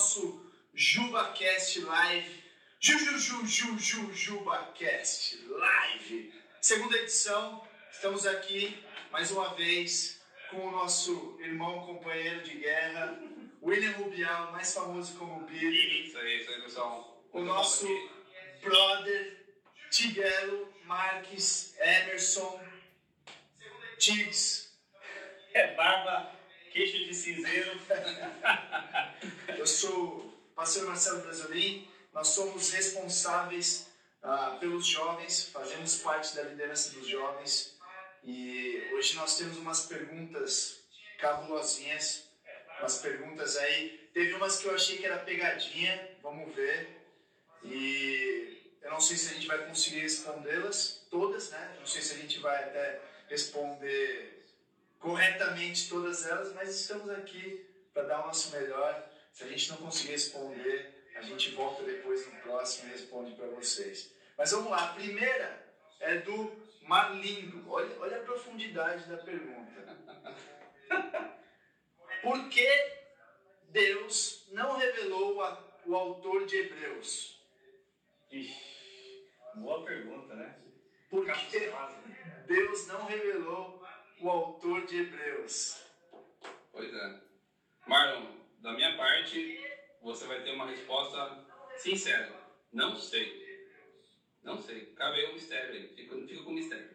nosso JubaCast Live. Juju, Ju, Ju, Ju, JubaCast Live. Segunda edição, estamos aqui mais uma vez com o nosso irmão companheiro de guerra, William Rubial, mais famoso como Billy. Isso aí, isso aí, pessoal. O nosso brother Tiguelo Marques Emerson Tiggs. É barba, queixo de cinzeiro. Eu sou o pastor Marcelo Brasolim. Nós somos responsáveis ah, pelos jovens, fazemos parte da liderança dos jovens. E hoje nós temos umas perguntas cabulosinhas, umas perguntas aí. Teve umas que eu achei que era pegadinha, vamos ver. E eu não sei se a gente vai conseguir respondê-las todas, né? Não sei se a gente vai até responder corretamente todas elas, mas estamos aqui para dar o nosso melhor. Se a gente não conseguir responder, a gente volta depois no próximo e responde para vocês. Mas vamos lá, a primeira é do Marlindo. Olha, olha a profundidade da pergunta. Por que Deus não revelou a, o autor de Hebreus? Ixi, boa pergunta, né? Por que Deus não revelou o autor de Hebreus? Pois é. Marlon, da minha parte, você vai ter uma resposta sincera. Não sei. Não sei. Cabe aí um mistério aí. Fica, fica com mistério.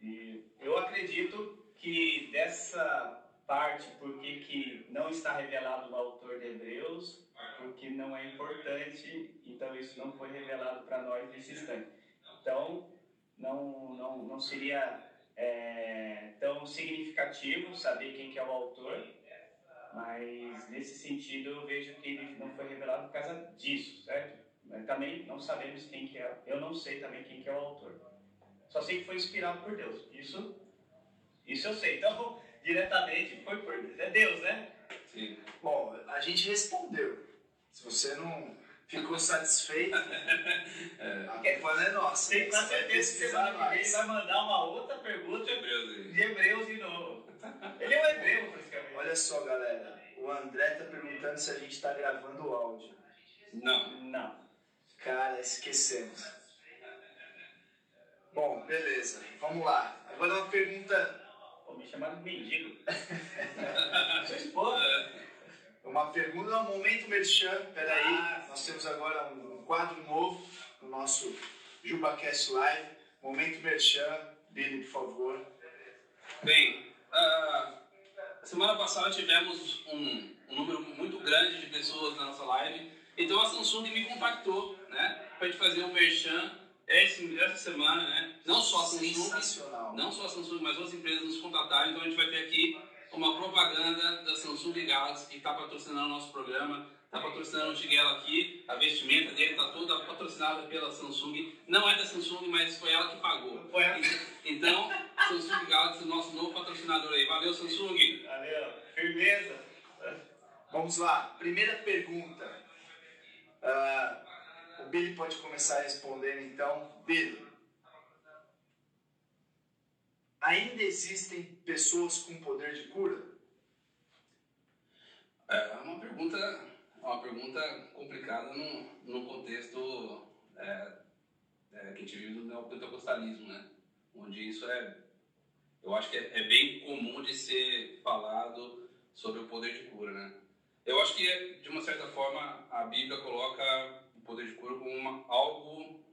E eu acredito que dessa parte, porque que não está revelado o autor de Hebreus, porque não é importante, então isso não foi revelado para nós nesse instante. Então, não, não, não seria é, tão significativo saber quem que é o autor, mas nesse sentido eu vejo que ele não foi revelado por causa disso, certo? Mas também não sabemos quem que é, eu não sei também quem que é o autor. Só sei que foi inspirado por Deus. Isso, isso eu sei. Então, diretamente foi por Deus. É Deus, né? Sim. Bom, a gente respondeu. Se você não ficou satisfeito, a culpa não é nossa. Tenho Você vai certeza que semana que vem vai mandar uma outra pergunta Hebreus aí. de Hebreus de novo. Ele é um hebreu, praticamente. Olha só, galera. O André tá perguntando se a gente tá gravando o áudio. Não. Não. Cara, esquecemos. Bom, beleza. Vamos lá. Agora uma pergunta, Pô, me chamaram de mendigo. Sua esposa. Uma pergunta, um momento merchan. Peraí, Ah. nós temos agora um quadro novo no nosso JubaCast Live. Momento merchan. Billy, por favor. Bem, ah, semana passada tivemos um, um número muito grande de pessoas na nossa live, então a Samsung me contactou, né, para gente fazer um merchan essa semana, né, não só a Samsung, não só a Samsung, mas outras empresas nos contataram, então a gente vai ter aqui uma propaganda da Samsung Galaxy que está patrocinando o nosso programa, está patrocinando o Tiguelo aqui, a vestimenta dele está toda patrocinada pela Samsung, não é da Samsung, mas foi ela que pagou. Foi a... Então, Samsung Galaxy, nosso novo patrocinador aí. Valeu, Samsung! Valeu. Firmeza. Vamos lá. Primeira pergunta. Ah, o Billy pode começar respondendo então. Billy. Ainda existem pessoas com poder de cura? É uma pergunta, é uma pergunta complicada no, no contexto é, é, que a gente vive do neopentecostalismo, né? Onde isso é, eu acho que é, é bem comum de ser falado sobre o poder de cura, né? Eu acho que, de uma certa forma, a Bíblia coloca o poder de cura como uma, algo, é,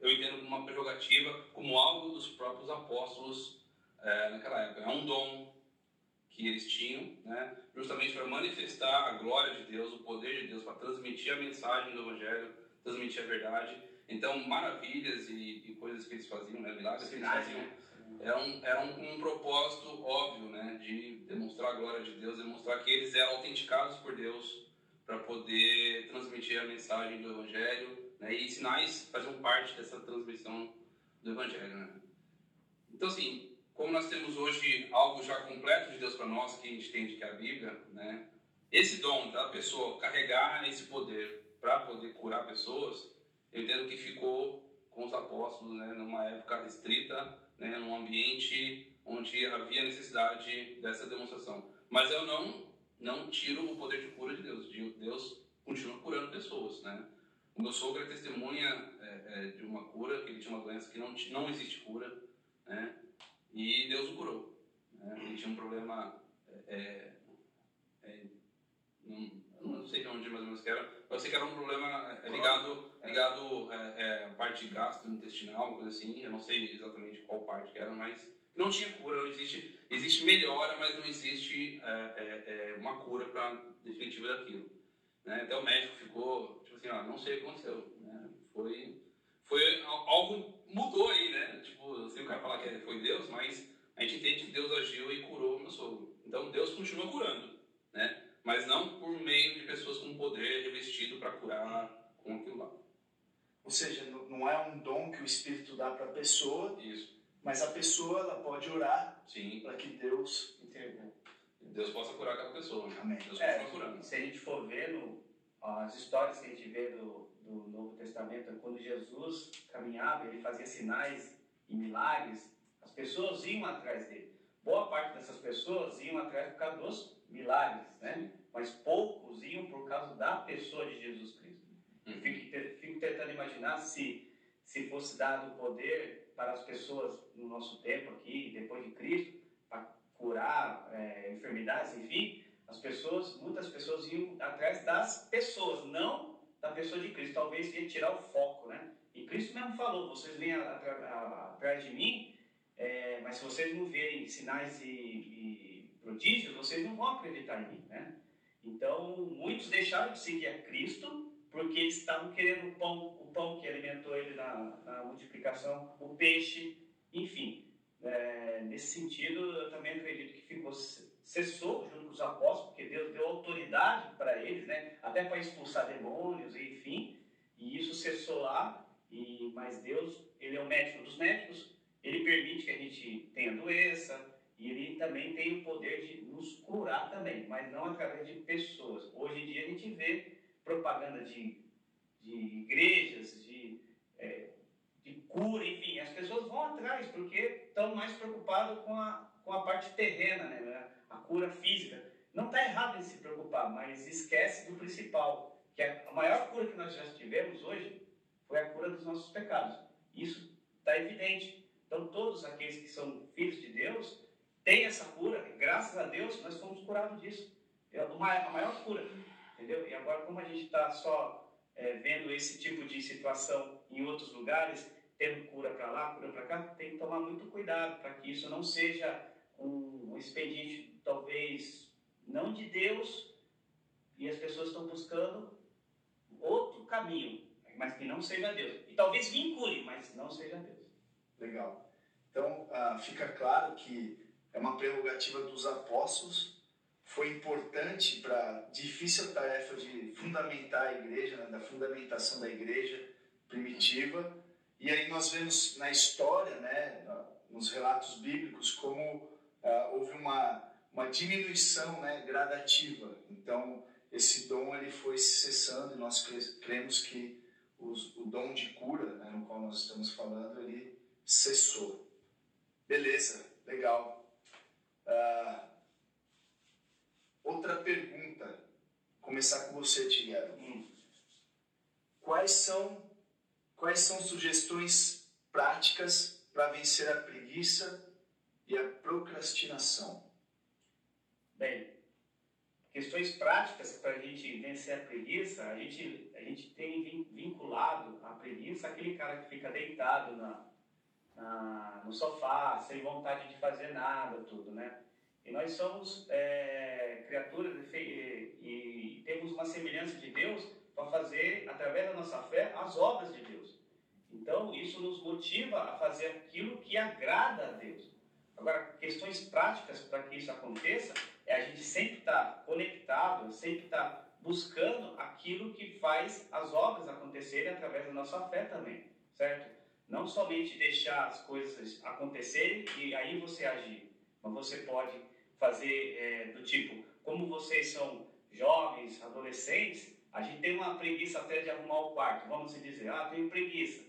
eu entendo como uma prerrogativa, como algo dos próprios apóstolos é, naquela época. É um dom que eles tinham, né? justamente para manifestar a glória de Deus, o poder de Deus, para transmitir a mensagem do Evangelho, transmitir a verdade. Então, maravilhas e, e coisas que eles faziam, né? milagres que eles faziam, eram, eram com um propósito óbvio, né? de demonstrar a glória de Deus, demonstrar que eles eram autenticados por Deus para poder transmitir a mensagem do Evangelho, né? e sinais faziam parte dessa transmissão do Evangelho. Né? Então, assim, como nós temos hoje algo já completo de Deus para nós, que a gente entende que é a Bíblia, né? Esse dom da pessoa carregar esse poder para poder curar pessoas, eu entendo que ficou com os apóstolos, né? Numa época restrita, né? Num ambiente onde havia necessidade dessa demonstração. Mas eu não não tiro o poder de cura de Deus. De- Deus continua curando pessoas, né? O meu sogro é testemunha é, é, de uma cura, que ele tinha uma doença que não, não existe cura, né? E Deus o curou. Né? Ele tinha um problema, é, é, é não, não sei de onde mais ou menos que era, eu sei que era um problema ligado, ligado à parte gastrointestinal, uma coisa assim, eu não sei exatamente qual parte que era, mas não tinha cura, não existe, existe melhora, mas não existe uma cura para definitiva daquilo. Né? Até o médico ficou, assim, ó, não sei o que aconteceu. Né? Foi, foi algo mudou aí, né? Tipo, sem o cara falar que foi Deus, mas a gente entende que Deus agiu e curou o meu sogro. Então Deus continua curando, né? Mas não por meio de pessoas com poder revestido para curar com aquilo lá. Ou seja, não é um dom que o Espírito dá para a pessoa, Isso. mas a pessoa ela pode orar para que Deus intervenha. Deus possa curar aquela pessoa. Né? Amém. Deus é, curando. Se a gente for ver no, as histórias que a gente vê do, do Novo Testamento, quando Jesus caminhava, ele fazia sinais e milagres, as pessoas iam atrás dele. Boa parte dessas pessoas iam atrás por causa dos milagres, né? Mas poucos iam por causa da pessoa de Jesus Cristo. Uhum. Fico, fico tentando imaginar se, se fosse dado poder para as pessoas no nosso tempo aqui, depois de Cristo, curar é, enfermidades, enfim, as pessoas, muitas pessoas iam atrás das pessoas, não da pessoa de Cristo. Talvez ia tirar o foco, né? E Cristo mesmo falou: vocês vêm atrás de mim, é, mas se vocês não verem sinais e, e, prodígios, vocês não vão acreditar em mim, né? Então, muitos deixaram de seguir a Cristo porque eles estavam querendo o pão, o pão que alimentou ele na, na multiplicação, o peixe, enfim. É, nesse sentido, eu também acredito que ficou cessou junto com os apóstolos, porque Deus deu autoridade para eles, né? até para expulsar demônios, enfim, e isso cessou lá. E mas Deus, ele é o médico dos médicos, ele permite que a gente tenha doença e ele também tem o poder de nos curar também, mas não através de pessoas. Hoje em dia a gente vê propaganda de, de igrejas, de é, de cura, enfim, as pessoas vão atrás porque estão mais preocupadas com a, com a parte terrena, né? a cura física. Não está errado em se preocupar, mas esquece do principal, que a maior cura que nós já tivemos hoje foi a cura dos nossos pecados. Isso está evidente. Então, todos aqueles que são filhos de Deus têm essa cura, graças a Deus nós fomos curados disso. É a maior cura, entendeu? E agora, como a gente está só é, vendo esse tipo de situação em outros lugares, tendo cura para lá, cura para cá, tem que tomar muito cuidado para que isso não seja um, expediente, talvez, não de Deus, e as pessoas estão buscando outro caminho, mas que não seja Deus. E talvez vincule, mas não seja Deus. Legal. Então, ah, fica claro que é uma prerrogativa dos apóstolos, foi importante para a difícil tarefa de fundamentar a igreja, né, da fundamentação da igreja primitiva, e aí nós vemos na história, né, nos relatos bíblicos, como uh, houve uma, uma diminuição né, gradativa. Então, esse dom ele foi cessando e nós cremos que os, o dom de cura, né, no qual nós estamos falando, ele cessou. Beleza, legal. Uh, outra pergunta, começar com você, Tiago. Hum. Quais são Quais são sugestões práticas para vencer a preguiça e a procrastinação? Bem, questões práticas para a gente vencer a preguiça, a gente, a gente tem vinculado a preguiça aquele cara que fica deitado na, na, no sofá, sem vontade de fazer nada, tudo, né? E nós somos é, criaturas e, e, e temos uma semelhança de Deus para fazer, através da nossa fé, as obras de Deus. Então, isso nos motiva a fazer aquilo que agrada a Deus. Agora, questões práticas para que isso aconteça é a gente sempre estar tá conectado, sempre estar tá buscando aquilo que faz as obras acontecerem através da nossa fé também, certo? Não somente deixar as coisas acontecerem e aí você agir, mas você pode fazer é, do tipo, como vocês são jovens, adolescentes, a gente tem uma preguiça até de arrumar o quarto. Vamos dizer, ah, tenho preguiça.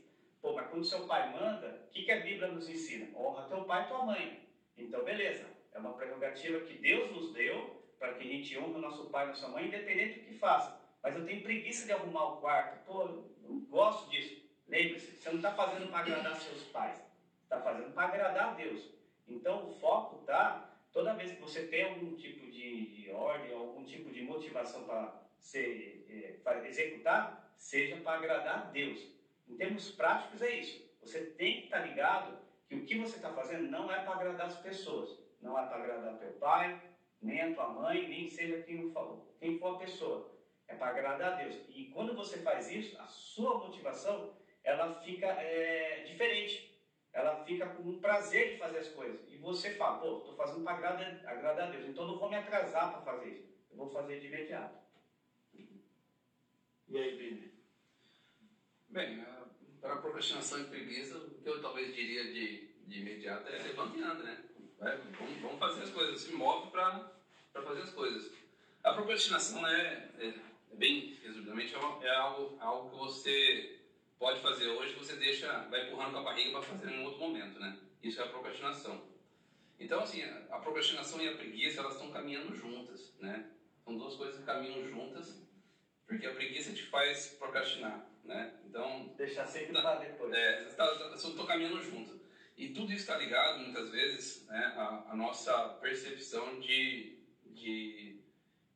Pô, mas quando seu pai manda, o que, que a Bíblia nos ensina? Honra teu pai e tua mãe. Então, beleza. É uma prerrogativa que Deus nos deu para que a gente honre o nosso pai e nossa mãe, independente do que faça. mas eu tenho preguiça de arrumar o quarto. Pô, eu não gosto disso. Lembre-se, você não está fazendo para agradar seus pais, está fazendo para agradar a Deus. Então o foco está, toda vez que você tem algum tipo de, de ordem, algum tipo de motivação para ser, é, executar, seja para agradar a Deus. Em termos práticos é isso. Você tem que estar ligado que o que você está fazendo não é para agradar as pessoas, não é para agradar teu pai, nem a tua mãe, nem seja quem for, quem for a pessoa. É para agradar a Deus. E quando você faz isso, a sua motivação ela fica é, diferente. Ela fica com um prazer de fazer as coisas. E você fala, pô, estou fazendo para agradar, agradar a Deus, então não vou me atrasar para fazer isso. Eu vou fazer de imediato. E aí? Bem, para a procrastinação e preguiça, o que eu talvez diria de, de imediato é levanta e né? Vai, vamos, vamos, fazer as coisas, se move para fazer as coisas. A procrastinação é, é, é bem resumidamente, é, é algo, algo que você pode fazer hoje, você deixa, vai empurrando com a barriga para fazer em um outro momento, né? Isso é a procrastinação. Então, assim, a procrastinação e a preguiça, elas estão caminhando juntas, né? São duas coisas que caminham juntas, porque a preguiça te faz procrastinar, né? Então... Deixar sempre tá, para depois. É, estão tá, caminhando junto. E tudo isso está ligado, muitas vezes, né, a, a nossa percepção de, de...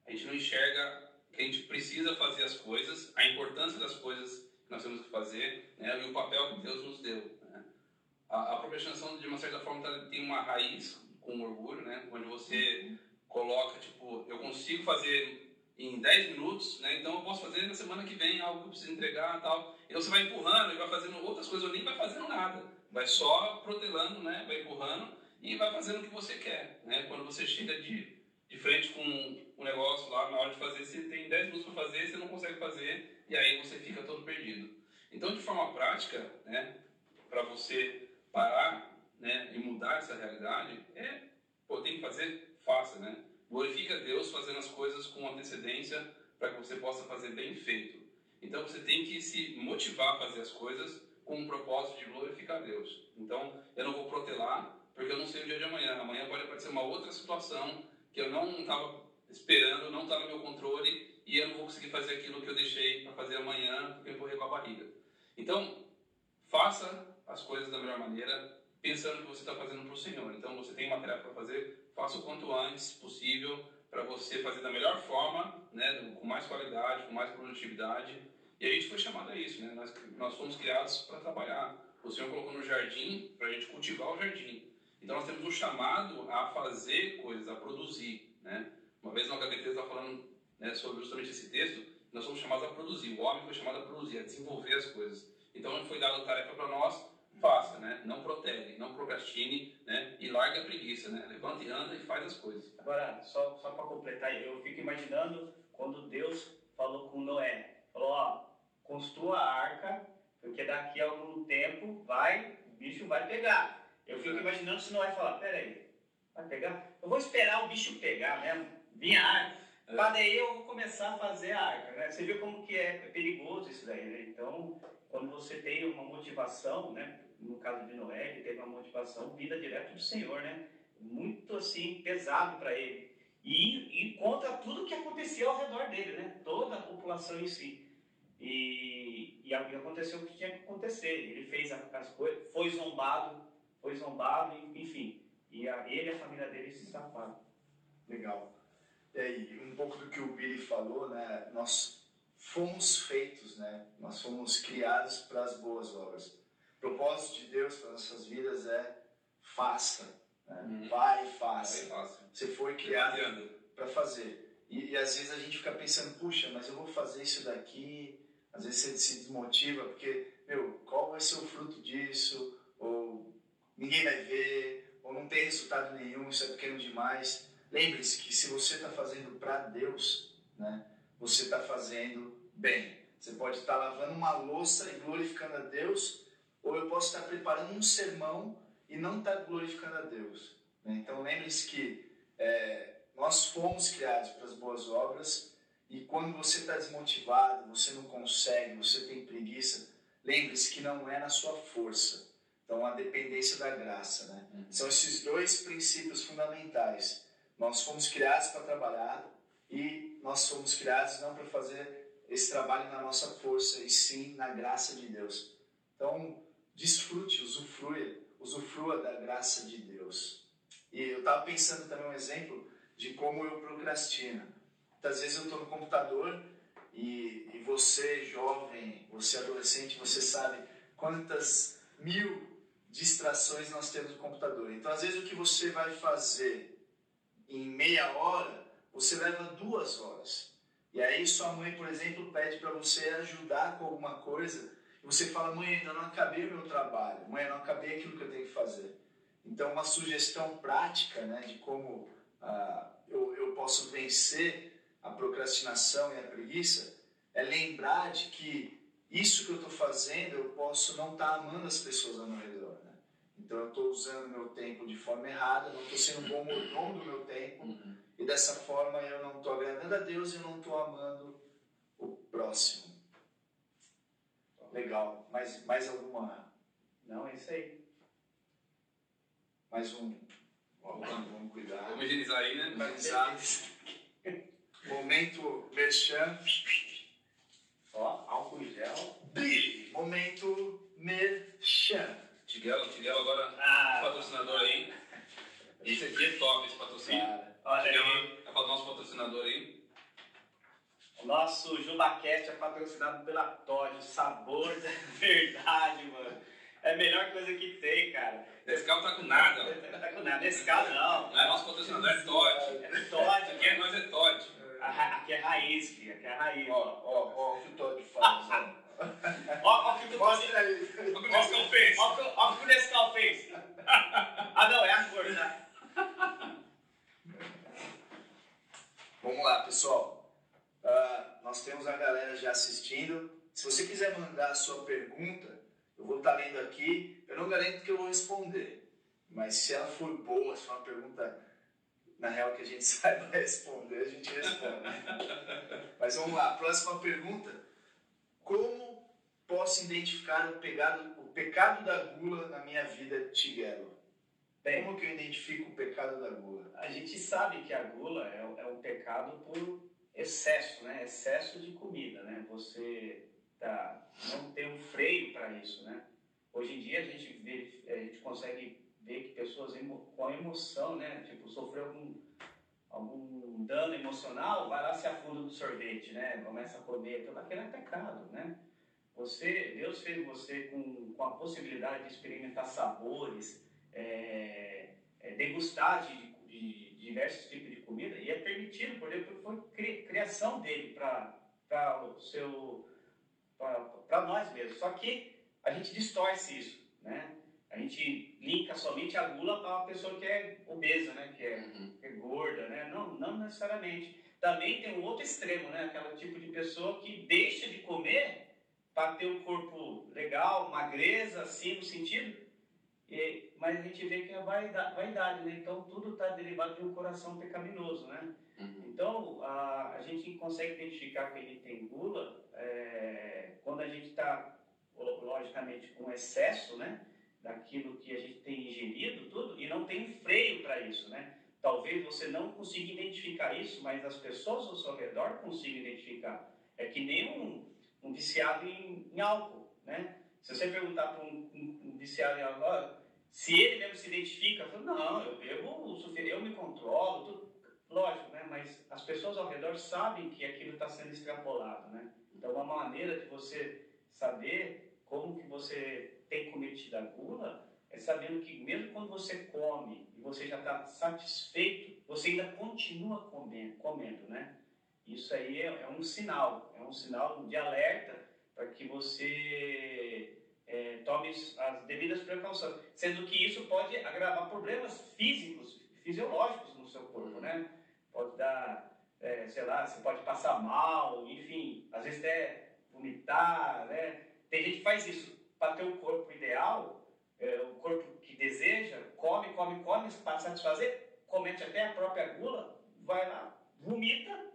A gente não enxerga que a gente precisa fazer as coisas, a importância das coisas que nós temos que fazer né, e o papel que Deus nos deu. Né? A, a procrastinação, de uma certa forma, tá, tem uma raiz com orgulho, né, onde você coloca, tipo, eu consigo fazer em 10 minutos, né, então eu posso fazer na semana que vem algo que eu preciso entregar tal. Então você vai empurrando e vai fazendo outras coisas, ou nem vai fazendo nada. Vai só protelando, né, vai empurrando e vai fazendo o que você quer. Né? Quando você chega de, de frente com um negócio lá, na hora de fazer, você tem 10 minutos para fazer, você não consegue fazer, e aí você fica todo perdido. Então, de forma prática, né, para você parar né, e mudar essa realidade, é, pô, tem que fazer, faça, né? Glorifica Deus fazendo as coisas com antecedência para que você possa fazer bem feito. Então, você tem que se motivar a fazer as coisas com um propósito de glorificar Deus. Então, eu não vou protelar, porque eu não sei o dia de amanhã. Amanhã pode aparecer uma outra situação que eu não estava esperando, não está no meu controle, e eu não vou conseguir fazer aquilo que eu deixei para fazer amanhã porque eu empurrei com a barriga. Então, faça as coisas da melhor maneira, pensando que você está fazendo para o Senhor. Então, você tem uma tarefa para fazer, faça o quanto antes possível para você fazer da melhor forma, né, com mais qualidade, com mais produtividade. E a gente foi chamado a isso, né? Nós, nós fomos criados para trabalhar. O Senhor colocou no jardim para a gente cultivar o jardim. Então, nós temos um chamado a fazer coisas, a produzir, né? Uma vez no HBT estava falando né, sobre justamente esse texto, nós somos chamados a produzir. O homem foi chamado a produzir, a desenvolver as coisas. Então, foi dada a tarefa para nós, faça, né? Não protele, não procrastine, né? E larga a preguiça, né? Levanta e anda e faz as coisas. Agora, só, só para completar, eu fico imaginando quando Deus falou com Noé, falou, ó, construa a arca, porque daqui a algum tempo vai, o bicho vai pegar. Eu fico imaginando se Noé falar, peraí, vai pegar? Eu vou esperar o bicho pegar mesmo, vinha a arca, é. Para daí eu vou começar a fazer a arca, né? Você viu como que é perigoso isso daí, né? Então, quando você tem uma motivação, né? No caso de Noé, ele teve uma motivação vida direto do Senhor, né? Muito assim, pesado para ele. E, e contra tudo que acontecia ao redor dele, né? Toda a população em si. E, e aconteceu o que tinha que acontecer. Ele fez as coisas, foi zombado, foi zombado, enfim. E a, ele e a família dele se safaram. Legal. E aí, um pouco do que o Billy falou, né? Nós fomos feitos, né? Nós fomos criados para as boas obras. Propósito de Deus para nossas vidas é faça, né? Uhum. vai e faça. Você foi criado para fazer. E, e, às vezes a gente fica pensando, puxa, mas eu vou fazer isso daqui. Às vezes você se desmotiva porque, meu, qual vai ser o fruto disso? Ou ninguém vai ver, ou não tem resultado nenhum, isso é pequeno demais. Lembre-se que se você está fazendo para Deus, né, você está fazendo bem. Você pode estar tá lavando uma louça e glorificando a Deus, ou eu posso estar preparando um sermão e não estar glorificando a Deus. Né? Então lembre-se que é, nós fomos criados para as boas obras e quando você está desmotivado, você não consegue, você tem preguiça, lembre-se que não é na sua força. Então a dependência da graça. Né? Uhum. São esses dois princípios fundamentais nós fomos criados para trabalhar e nós fomos criados não para fazer esse trabalho na nossa força e sim na graça de Deus. Então, desfrute, usufrua, usufrua da graça de Deus. E eu estava pensando também um exemplo de como eu procrastino. Muitas vezes eu estou no computador e, e você, jovem, você adolescente, você sabe quantas mil distrações nós temos no computador. Então, às vezes, o que você vai fazer em meia hora, você leva duas horas. E aí, sua mãe, por exemplo, pede para você ajudar com alguma coisa. Você fala, mãe, ainda não acabei o meu trabalho. Mãe, não acabei aquilo que eu tenho que fazer. Então, uma sugestão prática né, de como ah, eu, eu posso vencer a procrastinação e a preguiça é lembrar de que isso que eu estou fazendo, eu posso não estar tá amando as pessoas ao meu redor. Né? Então eu estou usando meu tempo de forma errada, não estou sendo um bom mordomo do meu tempo, uhum. e dessa forma eu não estou agradando a Deus e eu não estou amando o próximo. Legal. Mais, mais alguma? Não, é isso aí. Mais um. Vamos, vamos cuidar. Vamos higienizar aí, né? Higienizar. Momento merchan. Ó, álcool em gel. Billy, momento merchan. Tiguelo, Tiguelo agora, ah, patrocinador aí. Esse aqui é top, esse patrocínio. Cara, olha aí. É para o nosso patrocinador aí. Nosso JubaCast é patrocinado pela Todd, sabor da verdade, mano. É a melhor coisa que tem, cara. Nescau tá com nada. Não tá com nada. Nescau não. Não é nosso patrocinador, é Todd. É Todd. Aqui é nós, é Todd. Aqui é raiz, filho. Aqui é raiz. Ó, ó, ó o que o Todd faz, ó. Ó, o que o aí. Olha o que o Nescau fez. Ó, o que o Nescau fez. Ah, não, é a cor, né? Vamos lá, pessoal. Nós temos a galera já assistindo. Se você quiser mandar a sua pergunta, eu vou estar lendo aqui. Eu não garanto que eu vou responder, mas se ela for boa, se for uma pergunta na real que a gente saiba responder, a gente responde. mas vamos lá, próxima pergunta. Como posso identificar o pecado, o pecado da gula na minha vida, Tiguelo? Bem, Como que eu identifico o pecado da gula? A gente sabe que a gula é, é um pecado por excesso, né? Excesso de comida, né? Você tá, não tem um freio para isso, né? Hoje em dia a gente vê, a gente consegue ver que pessoas com emoção, né? Tipo, sofreu algum, algum dano emocional, vai lá se afunda no sorvete, né? Começa a comer, tudo aquilo é pecado, né? Você, Deus fez você com, com a possibilidade de experimentar sabores, é, é, degustar de, de, de, diversos tipos de comida e é permitido por porque foi criação dele para o seu para nós mesmos. Só que a gente distorce isso, né? A gente linka somente a gula para a pessoa que é obesa, né? Que é, uhum. que é, gorda, né? Não, não necessariamente. Também tem um outro extremo, né? Aquela tipo de pessoa que deixa de comer para ter um corpo legal, magreza, assim, no sentido e, mas a gente vê que é vaidade, vaidade né? Então tudo está derivado de um coração pecaminoso, né? Uhum. Então a, a gente consegue identificar que ele tem gula é, quando a gente está, logicamente, com excesso, né? Daquilo que a gente tem ingerido, tudo, e não tem freio para isso, né? Talvez você não consiga identificar isso, mas as pessoas ao seu redor consigam identificar. É que nem um, um viciado em, em álcool, né? Se você perguntar para um, um, um, viciado em álcool, se ele mesmo se identifica, fala, não, eu bebo, eu me controlo, tudo. lógico, né? Mas as pessoas ao redor sabem que aquilo está sendo extrapolado, né? Então, uma maneira de você saber como que você tem cometido a gula é sabendo que mesmo quando você come e você já está satisfeito, você ainda continua comendo, comendo, né? Isso aí é, é um sinal, é um sinal de alerta para que você é, tome as devidas precauções, sendo que isso pode agravar problemas físicos, fisiológicos no seu corpo, né? Pode dar, é, sei lá, você pode passar mal, enfim, às vezes até vomitar, né? Tem gente que faz isso para ter o corpo ideal, é, o corpo que deseja, come, come, come, para satisfazer, comete até a própria gula, vai lá, vomita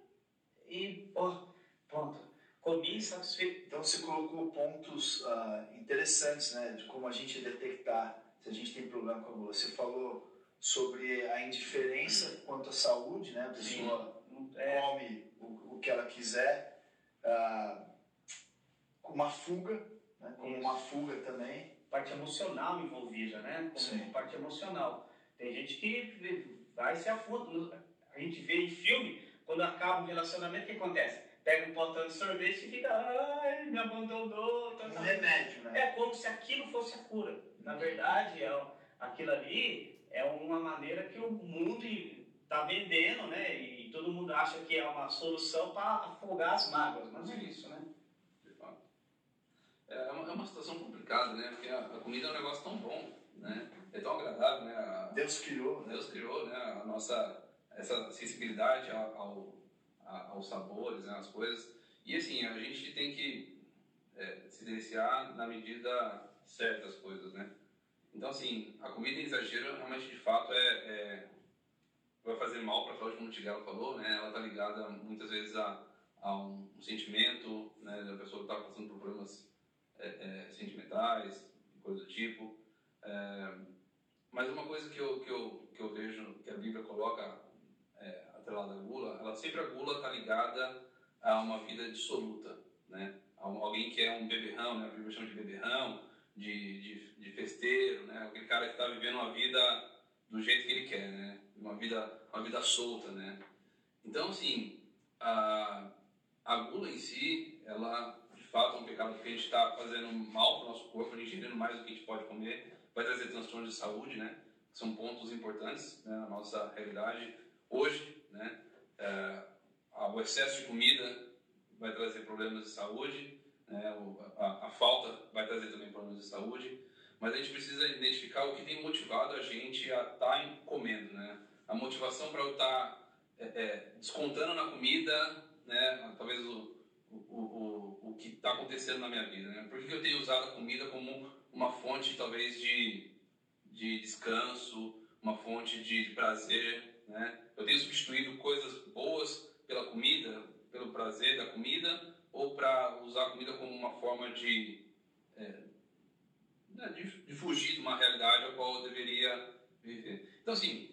e, oh, pronto, comi insatisfeito. Então você colocou pontos uh, interessantes, né, de como a gente detectar se a gente tem problema com a gula. Você falou sobre a indiferença quanto à saúde, né, a pessoa é. come o, o, que ela quiser. ah, uma fuga, né? como uma fuga também. Parte emocional envolvida, né? Como Sim. parte emocional. Tem gente que vai se afunda. A gente vê em filme, quando acaba um relacionamento, o que acontece? Pega um potão de sorvete e fica, ai, me abandonou. Tá, Um tá. remédio, né? É como se aquilo fosse a cura. Na verdade, é, aquilo ali é uma maneira que o mundo está vendendo, né? E todo mundo acha que é uma solução para afogar as mágoas, mas não é isso, né? de fato. É uma, é uma situação complicada, né? Porque a, a comida é um negócio tão bom, né? É tão agradável, né? A- Deus criou, né? Deus criou, né? A nossa essa sensibilidade ao, ao, aos sabores, né? As coisas. E assim, a gente tem que é, se deliciar na medida certa as coisas, né? Então, assim, a comida em exagero realmente, de fato, é, é vai fazer mal para a saúde, como o Tigelo falou, né? Ela está ligada muitas vezes a, a um, um sentimento, né? Da pessoa que está passando por problemas é, é, sentimentais, coisa do tipo. É, mas uma coisa que eu, que eu, que eu vejo que a Bíblia coloca é, atrelada à gula, ela sempre a gula está ligada a uma vida dissoluta, né? Alguém que é um beberrão, né? Bíblia chama de beberrão, de, de, de festeiro, né? Aquele cara que está vivendo uma vida do jeito que ele quer, né? Uma vida, uma vida solta, né? Então, assim, a, a gula em si, ela de fato é um pecado porque a gente está fazendo mal para o nosso corpo, a gente ingerindo mais do que a gente pode comer, vai trazer transtornos de saúde, né? São pontos importantes né, na nossa realidade. Hoje, o excesso de comida vai trazer problemas de saúde, né? a, a falta vai trazer também problemas de saúde, mas a gente precisa identificar o que tem motivado a gente a estar comendo, né? A motivação para eu estar é, é, descontando na comida, né? Talvez o, o, o, o que está acontecendo na minha vida, né? Por que eu tenho usado a comida como uma fonte, talvez, de, de descanso, uma fonte de prazer, né? Eu tenho substituído coisas boas pela comida, pelo prazer da comida, ou para usar a comida como uma forma de, é, né, de, de fugir de uma realidade a qual eu deveria viver. Então, assim,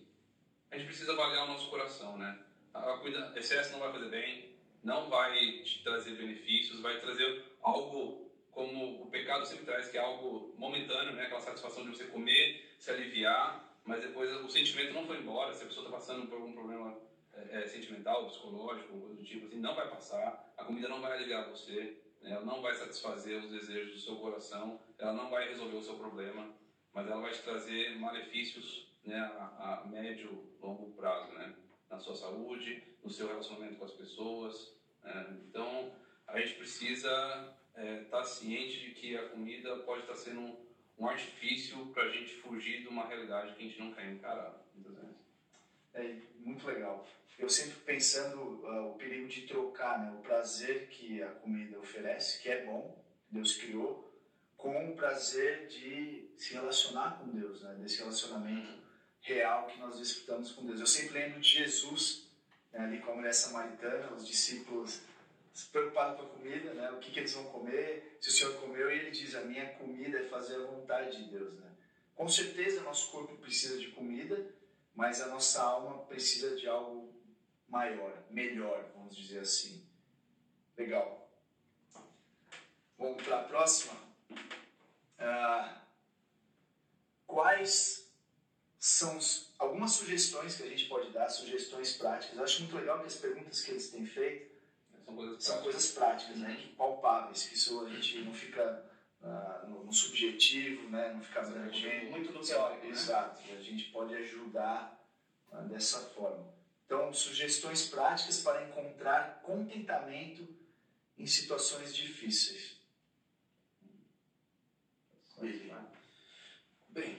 a gente precisa avaliar o nosso coração, né? A comida, excesso não vai fazer bem, não vai te trazer benefícios, vai trazer algo como o pecado sempre traz, que é algo momentâneo, né? Aquela satisfação de você comer, se aliviar, mas depois o sentimento não foi embora. Se a pessoa está passando por algum problema é, é, sentimental, psicológico, coisa do tipo assim, não vai passar. A comida não vai aliviar você, né? ela não vai satisfazer os desejos do seu coração, ela não vai resolver o seu problema, mas ela vai te trazer malefícios, né? A, a médio, longo prazo, né? Na sua saúde, no seu relacionamento com as pessoas. né? Então, a gente precisa estar ciente de que a comida pode estar sendo um, um artifício para a gente fugir de uma realidade que a gente não quer encarar. É muito legal. Eu sempre pensando ah, o perigo de trocar né, o prazer que a comida oferece, que é bom, Deus criou, com o prazer de se relacionar com Deus, né, desse relacionamento real que nós desfrutamos com Deus. Eu sempre lembro de Jesus, né, ali com a mulher samaritana, os discípulos preocupados com a comida, né, o que, que eles vão comer, se o Senhor comeu, e ele diz: A minha comida é fazer a vontade de Deus. Né? Com certeza, nosso corpo precisa de comida, mas a nossa alma precisa de algo maior, melhor, vamos dizer assim. Legal. Vamos para a próxima. Ah, quais são algumas sugestões que a gente pode dar, sugestões práticas? Eu acho muito legal que as perguntas que eles têm feito São coisas são práticas. coisas práticas, né? que palpáveis, que isso a gente não fica ah, no, no subjetivo, né? não fica abrangendo. Muito do teórico, né? Exato, e a gente pode ajudar ah, dessa forma. Então, sugestões práticas para encontrar contentamento em situações difíceis. Willi. Bem,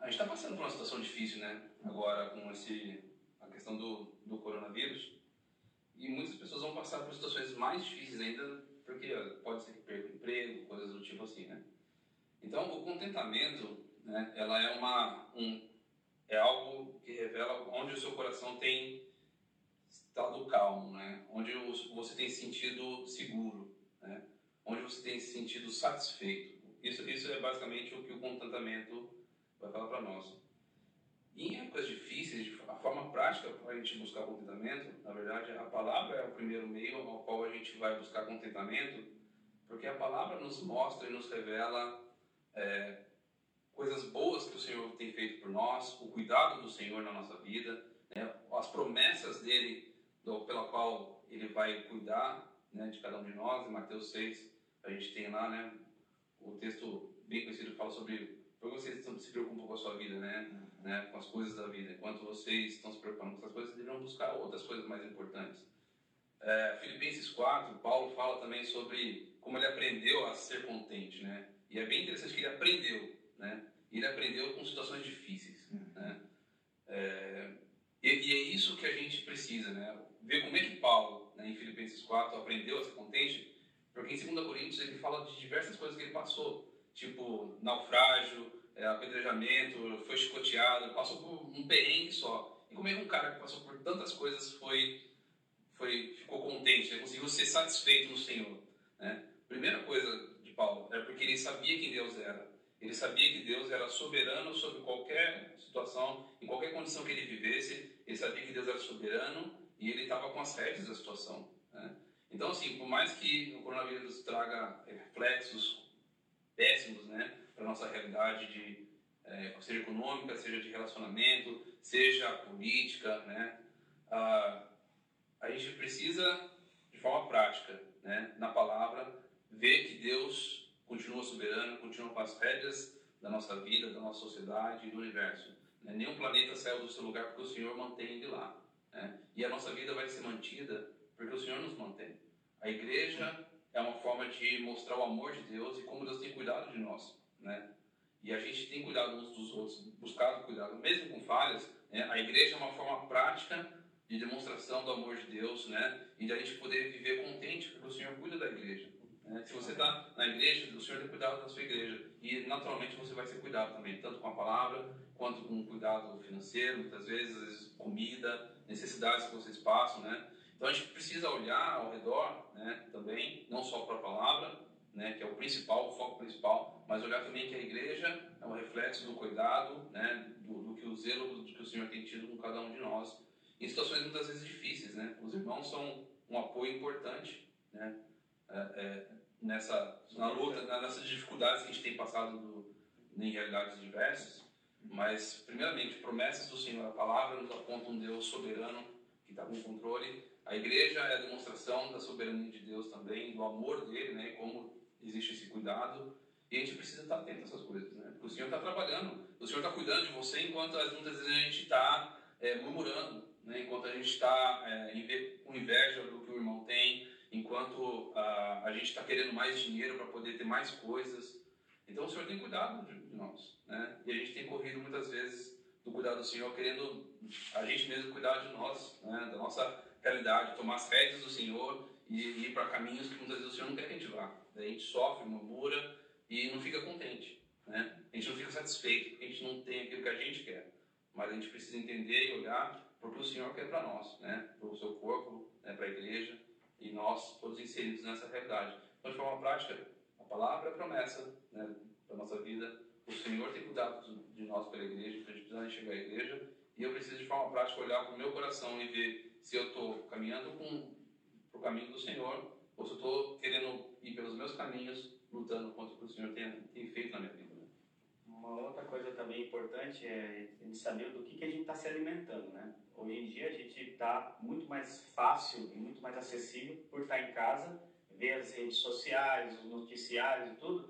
a gente está passando por uma situação difícil, né? Agora com esse, a questão do, do coronavírus. E muitas pessoas vão passar por situações mais difíceis ainda, porque pode ser que perca o emprego, coisas do tipo assim, né? Então, o contentamento, né? Ela é uma, um, é algo que revela onde o seu coração tem estado calmo, né? Onde você tem se sentido seguro, né? Onde você tem se sentido satisfeito. Isso, isso é basicamente o que o contentamento vai falar para nós. Em épocas difíceis, a forma prática para a gente buscar contentamento, na verdade, a palavra é o primeiro meio ao qual a gente vai buscar contentamento, porque a palavra nos mostra e nos revela é, coisas boas que o Senhor tem feito por nós, o cuidado do Senhor na nossa vida, né, as promessas dele, do, pela qual ele vai cuidar né, de cada um de nós. Em Mateus 6, a gente tem lá né, o texto bem conhecido que fala sobre por vocês se preocupam com a sua vida, né? né? Com as coisas da vida. Enquanto vocês estão se preocupando com essas coisas, deveriam buscar outras coisas mais importantes. É, Filipenses 4, Paulo fala também sobre como ele aprendeu a ser contente, né? E é bem interessante que ele aprendeu, né? Ele aprendeu com situações difíceis, né? É, e, e, é isso que a gente precisa, né? Ver como é que Paulo, né, em Filipenses 4, aprendeu a ser contente, porque em 2 Coríntios ele fala de diversas coisas que ele passou tipo naufrágio, é, apedrejamento, foi chicoteado, passou por um perrengue só. E como é que um cara que passou por tantas coisas foi, foi ficou contente, né? conseguiu ser satisfeito no Senhor? Né? Primeira coisa de Paulo é porque ele sabia quem Deus era. Ele sabia que Deus era soberano sobre qualquer situação, em qualquer condição que ele vivesse. Ele sabia que Deus era soberano e ele estava com as rédeas da situação. Né? Então, assim, por mais que o coronavírus traga reflexos péssimos né, para a nossa realidade, de, é, seja econômica, seja de relacionamento, seja política. Né, a, a gente precisa, de forma prática, né, na palavra, ver que Deus continua soberano, continua com as rédeas da nossa vida, da nossa sociedade e do universo. Né? Nenhum planeta saiu do seu lugar porque o Senhor mantém ele lá. Né? E a nossa vida vai ser mantida porque o Senhor nos mantém. A igreja é uma forma de mostrar o amor de Deus e como Deus tem cuidado de nós, né? E a gente tem cuidado uns dos outros, buscado cuidado, mesmo com falhas. Né? A igreja é uma forma prática de demonstração do amor de Deus, né? E de a gente poder viver contente porque o Senhor cuida da igreja. Né? Se você está na igreja, o Senhor tem cuidado da sua igreja e naturalmente você vai ser cuidado também, tanto com a palavra quanto com cuidado financeiro, muitas vezes, às vezes comida, necessidades que vocês passam, né? Então a gente precisa olhar ao redor né, também, não só para a palavra, né, que é o principal, o foco principal, mas olhar também que a igreja é um reflexo do cuidado, né, do, do que o zelo do que o Senhor tem tido com cada um de nós, em situações muitas vezes difíceis. Né? Os irmãos são um apoio importante né, é, é, nessa, na luta, nessas dificuldades que a gente tem passado do, em realidades diversas. Mas, primeiramente, promessas do Senhor, a palavra nos aponta um Deus soberano que está com controle a igreja é a demonstração da soberania de Deus também, do amor dele, né? Como existe esse cuidado. E a gente precisa estar atento a essas coisas, né? Porque o Senhor está trabalhando, o Senhor está cuidando de você, enquanto muitas vezes a gente está é, murmurando, né? enquanto a gente está é, com inveja do que o irmão tem, enquanto a, a gente está querendo mais dinheiro para poder ter mais coisas. Então o Senhor tem cuidado de, de nós, né? E a gente tem corrido muitas vezes do cuidado do Senhor, querendo a gente mesmo cuidar de nós, né? da nossa realidade, tomar as rédeas do Senhor e, ir para caminhos que muitas vezes o Senhor não quer que a gente vá. A gente sofre, murmura e não fica contente. Né? A gente não fica satisfeito, porque a gente não tem aquilo que a gente quer. Mas a gente precisa entender e olhar porque o Senhor quer para nós, né? para o seu corpo, né? para a igreja e nós todos inseridos nessa realidade. Então, de forma prática, a palavra é a promessa né? da nossa vida. O Senhor tem cuidado de nós pela igreja, então a gente precisa enxergar a igreja. E eu preciso, de forma prática, olhar para o meu coração e ver se eu estou caminhando para o caminho do Senhor ou se eu estou querendo ir pelos meus caminhos, lutando contra o que o Senhor tem, tem feito na minha vida. Né? Uma outra coisa também importante é gente saber do que, que a gente está se alimentando, né? Hoje em dia a gente está muito mais fácil e muito mais acessível por estar em casa, ver as redes sociais, os noticiários e tudo,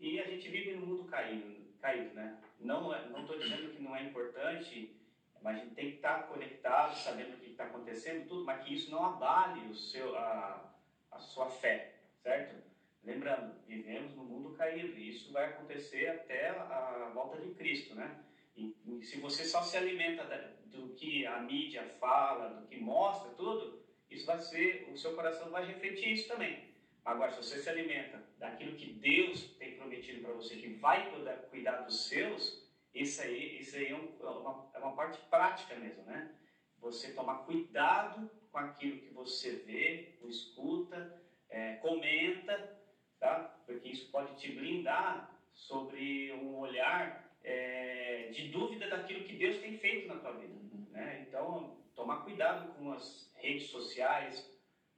e a gente vive num mundo caído, caído né? Não é, estou dizendo que não é importante mas a gente tem que estar conectado, sabendo o que está acontecendo, tudo, mas que isso não abale o seu, a, a sua fé, certo? Lembrando, vivemos no mundo caído e isso vai acontecer até a volta de Cristo, né? E, e se você só se alimenta da, do que a mídia fala, do que mostra, tudo, isso vai ser, o seu coração vai refletir isso também. Agora, se você se alimenta daquilo que Deus tem prometido para você, que vai cuidar, cuidar dos seus, isso aí, isso aí é, um, é, uma, é uma parte prática mesmo, né? Você tomar cuidado com aquilo que você vê, escuta, é, comenta, tá? Porque isso pode te blindar sobre um olhar é, de dúvida daquilo que Deus tem feito na tua vida. Né? Então, tomar cuidado com as redes sociais,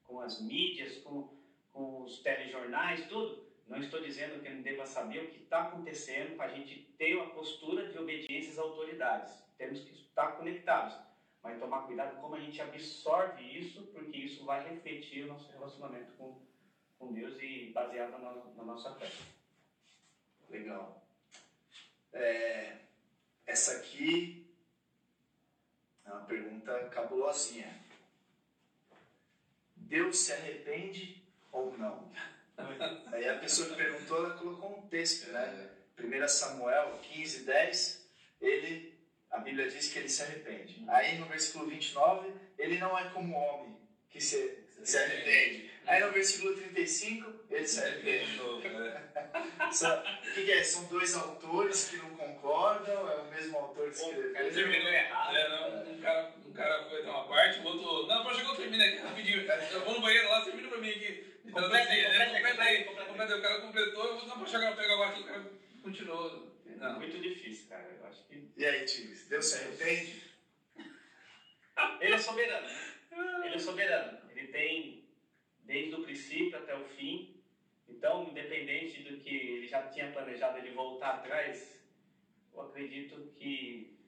com as mídias, com, com os telejornais, tudo. Não estou dizendo que não deva saber o que está acontecendo para a gente ter uma postura de obediência às autoridades. Temos que estar conectados, mas tomar cuidado como a gente absorve isso, porque isso vai refletir o nosso relacionamento com, com Deus e baseado na, na nossa fé. Legal. É, essa aqui é uma pergunta cabulosinha. Deus se arrepende ou não? Aí a pessoa que perguntou, ela colocou um texto, né? 1 Samuel 15, 10, ele, a Bíblia diz que ele se arrepende. Aí no versículo 29, ele não é como homem que se, se arrepende. Aí no versículo 35, ele se arrepende. Só, o que, que, é? São dois autores que não concordam? É o mesmo autor que escreveu? terminou errado. É, não, um, cara, um cara foi dar uma parte, o outro. Não, pode chegar, eu termino aqui rapidinho. Eu vou no banheiro lá, termina pra mim aqui. Completa aí, completa aí. Completa aí. O cara completou, eu vou não, pode chegar, pego agora aqui, o cara continuou. Não. Muito difícil, cara. Eu acho que. E aí, Tigres? Deus se arrepende? Ele é soberano. Ele é soberano. Ele tem, desde o princípio até o fim, então, independente do que ele já tinha planejado ele voltar atrás, eu acredito que,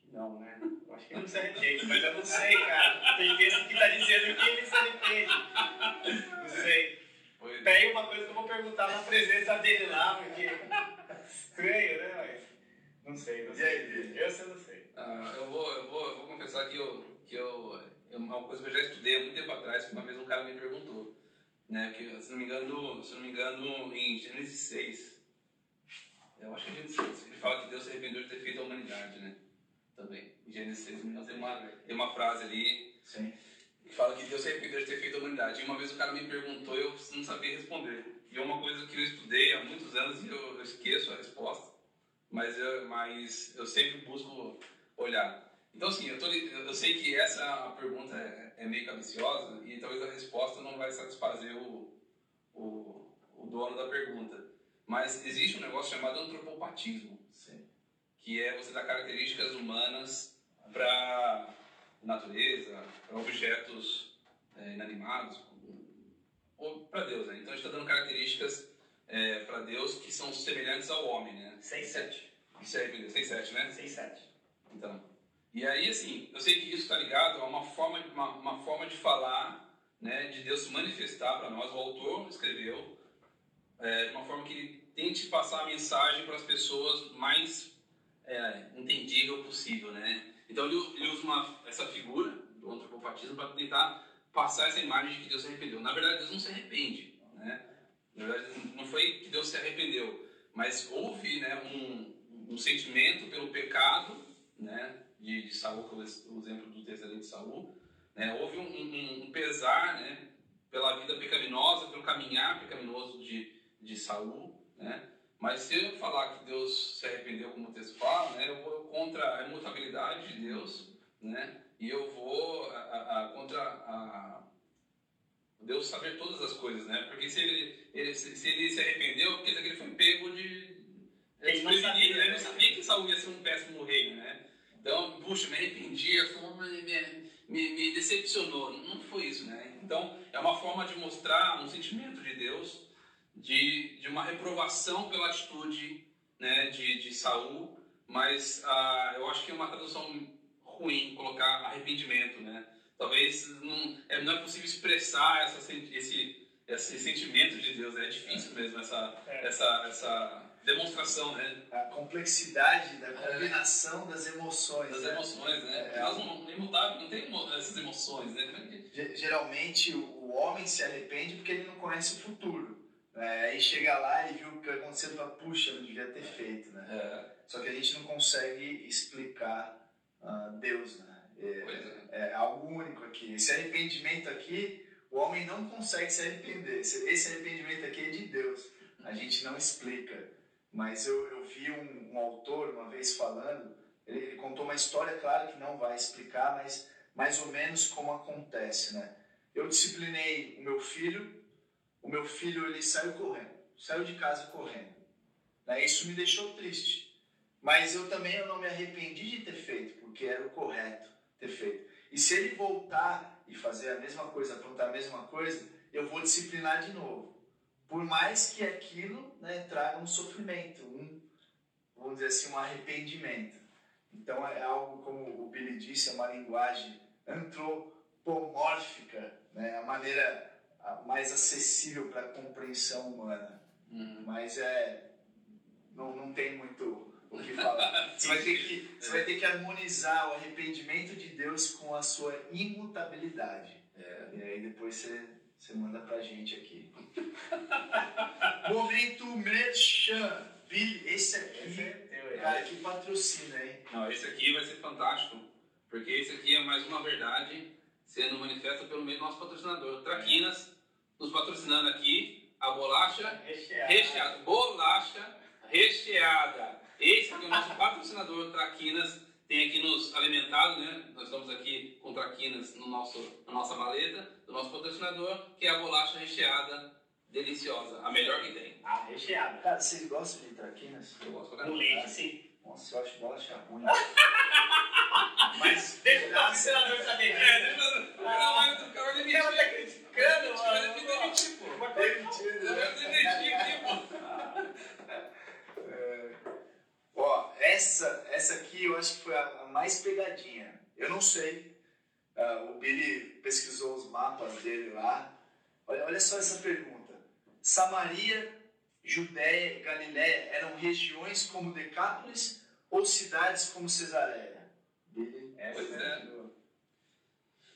que não, né? Eu acho que ele não se arrepende, mas eu não sei, cara. Tem gente que está dizendo que ele se arrepende. Não sei. Tem uma coisa que eu vou perguntar na presença dele lá, porque estranho, né? Mas não sei, não sei. Eu, eu não sei. Ah, eu, vou, eu, vou, eu vou confessar que eu, que eu, é uma coisa que eu já estudei há muito tempo atrás, que uma vez um cara me perguntou né? Que, se não me engano, se não me engano, em Gênesis 6, eu acho que é Gênesis 6, ele fala que Deus se arrependeu de ter feito a humanidade, né? Também. Em Gênesis 6, tem uma, tem uma frase ali Sim. que fala que Deus se arrependeu de ter feito a humanidade. E uma vez o cara me perguntou e eu não sabia responder. E é uma coisa que eu estudei há muitos anos e eu, eu esqueço a resposta, mas eu, mas eu sempre busco olhar. Então, assim, eu, tô, eu sei que essa pergunta é, é meio cabiciosa e talvez a resposta não vai satisfazer o, o, o dono da pergunta. Mas existe um negócio chamado antropopatismo, Sim. que é você dar características humanas para natureza, para objetos é, inanimados, para Deus. Né? Então a gente está dando características é, para Deus que são semelhantes ao homem. Né? 6, 7. 6, 7, né? 6, 7. Então, e aí, assim, eu sei que isso está ligado a uma forma, uma, uma forma de falar, né, de Deus se manifestar para nós. O autor escreveu é, de uma forma que ele tente passar a mensagem para as pessoas mais é, entendível possível, né? Então ele, ele usa uma, essa figura do antropofatismo para tentar passar essa imagem de que Deus se arrependeu. Na verdade, Deus não se arrepende, né? Na verdade, não foi que Deus se arrependeu, mas houve, né, um, um sentimento pelo pecado, né? de, de Saul, que é o exemplo do texto de Saul, né, houve um, um, um, pesar né, pela vida pecaminosa, pelo caminhar pecaminoso de, de Saul, né? Mas se eu falar que Deus se arrependeu, como o texto fala, né, eu vou contra a imutabilidade de Deus, né? E eu vou a, a, a, contra a Deus saber todas as coisas, né? Porque se ele, ele se, se, ele se arrependeu, quer dizer que ele foi pego de ele não sabia, né? Ele não sabia que Saul ia ser um péssimo rei, né? Então, puxa, me arrependi, a forma me, me, me decepcionou. Não foi isso, né? Então, é uma forma de mostrar um sentimento de Deus, de, de uma reprovação pela atitude né, de, de Saul, mas ah, eu acho que é uma tradução ruim colocar arrependimento, né? Talvez não é, não é possível expressar essa, esse, esse sentimento de Deus, né? é difícil mesmo essa, É. essa, essa demonstração, né? A complexidade da combinação das emoções. Das né? emoções, né? É. Elas não, é imutável, não tem essas emoções, né? É Geralmente o homem se arrepende porque ele não conhece o futuro. né? Aí chega lá e viu o que aconteceu e fala, puxa, não devia ter feito. Né? É, Só que a gente não consegue explicar Deus. Né? É, é. é algo único aqui. Esse arrependimento aqui, o homem não consegue se arrepender. Esse, esse arrependimento aqui é de Deus. A gente não explica. Mas eu, eu vi um, um autor uma vez falando, ele, ele contou uma história, claro que não vai explicar, mas mais ou menos como acontece, né? Eu disciplinei o meu filho, o meu filho ele saiu correndo, saiu de casa correndo. Né? Isso me deixou triste. Mas eu também eu não me arrependi de ter feito, porque era o correto ter feito. E se ele voltar e fazer a mesma coisa, aprontar a mesma coisa, eu vou disciplinar de novo. Por mais que aquilo né, traga um sofrimento, um, vamos dizer assim, um arrependimento. Então é algo, como o Billy disse, é uma linguagem antropomórfica, né, a maneira mais acessível para a compreensão humana. Uhum. Mas é, não, não tem muito o que falar. Você vai, ter que, você vai ter que harmonizar o arrependimento de Deus com a sua imutabilidade. É. E aí depois você, você manda pra gente aqui. Momento Merchan. Billy, esse aqui, esse é cara, que patrocina, hein? Não, esse aqui vai ser fantástico, porque esse aqui é mais uma verdade sendo manifesta pelo meio do nosso patrocinador. Traquinas, nos patrocinando aqui, a bolacha recheada. recheada. Bolacha recheada. Esse aqui é o nosso patrocinador Traquinas, tem aqui nos alimentado, né? Nós estamos aqui com Traquinas no nosso, na nossa maleta, do nosso patrocinador, que é a bolacha recheada deliciosa, a melhor que tem. Ah, recheada. Cara, vocês gostam de traquinas? Eu gosto pra No leite, sim. Nossa, eu acho bolacha ruim. Mas deixa o patrocinador saber. É, deixa eu... Não, mas o cara me tá criticando, mano. Ele me demitiu, pô. Demitido. Eu demiti aqui, pô. Ó, essa, essa aqui eu acho que foi a, a mais pegadinha. Eu não sei. Uh, o Billy pesquisou os mapas dele lá. Olha, olha só essa pergunta. Samaria, Judéia e Galiléia eram regiões como Decápolis ou cidades como Cesareia? Billy, essa pois é.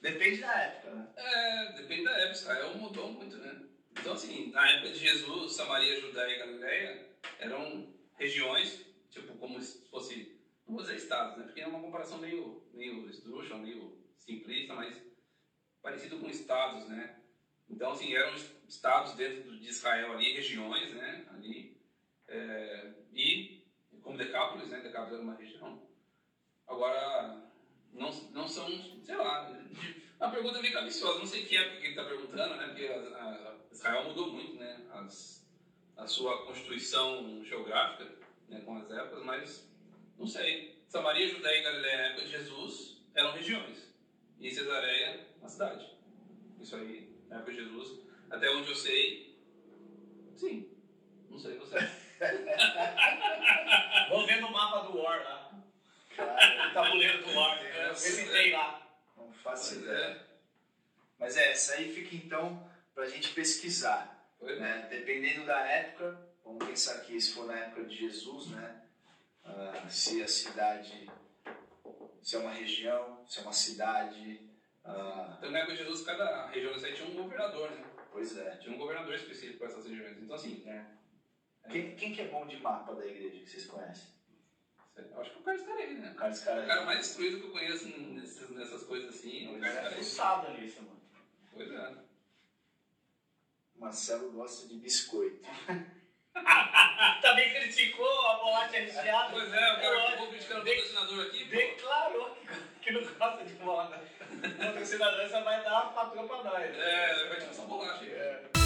Depende da época, né? É, depende da época. Israel mudou muito, né? Então, assim, na época de Jesus, Samaria, Judéia e Galiléia eram regiões tipo, como se fosse, não vou dizer estados, né? Porque é uma comparação meio, meio esdrúxula, meio simplista, mas parecido com estados, né? Então, assim, eram estados dentro de Israel ali, regiões, né? Ali, é, e como Decápolis, né? Decápolis era uma região. Agora, não, não são, sei lá, a pergunta é meio ambiciosa, não sei que época que ele está perguntando, né? Porque a, a Israel mudou muito, né? As, a sua constituição geográfica né, com as épocas, mas não sei. Samaria, Judéia e Galiléia na época de Jesus eram regiões. E Cesareia, uma cidade. Isso aí, na época de Jesus, até onde eu sei, sim. Não sei você. Vou ver no mapa do War lá. Cara, o tabuleiro do War. Eu visitei lá. Não faço ideia. Mas é, essa aí fica então pra gente pesquisar. Né? Dependendo da época, Vamos pensar que se for na época de Jesus, né? Uh, se a cidade, se é uma região, se é uma cidade. Uh... Então, na época de Jesus, cada região dessa tinha um governador, né? Pois é. Tinha um governador específico para essas regiões. Então, assim. É. Quem, quem que é bom de mapa da igreja que vocês conhecem? Eu acho que o Carlos Carey, né? O Carlos Carey. O cara mais instruído que eu conheço nessas, nessas coisas assim. O Carlos Carey. É fuçado nisso, mano. Pois é. Marcelo gosta de biscoito. Também criticou a bolacha recheada. Pois é, o cara ficou criticando o patrocinador aqui. Declarou que não gosta de bola. O patrocinador só vai dar uma patroa pra nós. É, vai tirar essa bolacha aí. É.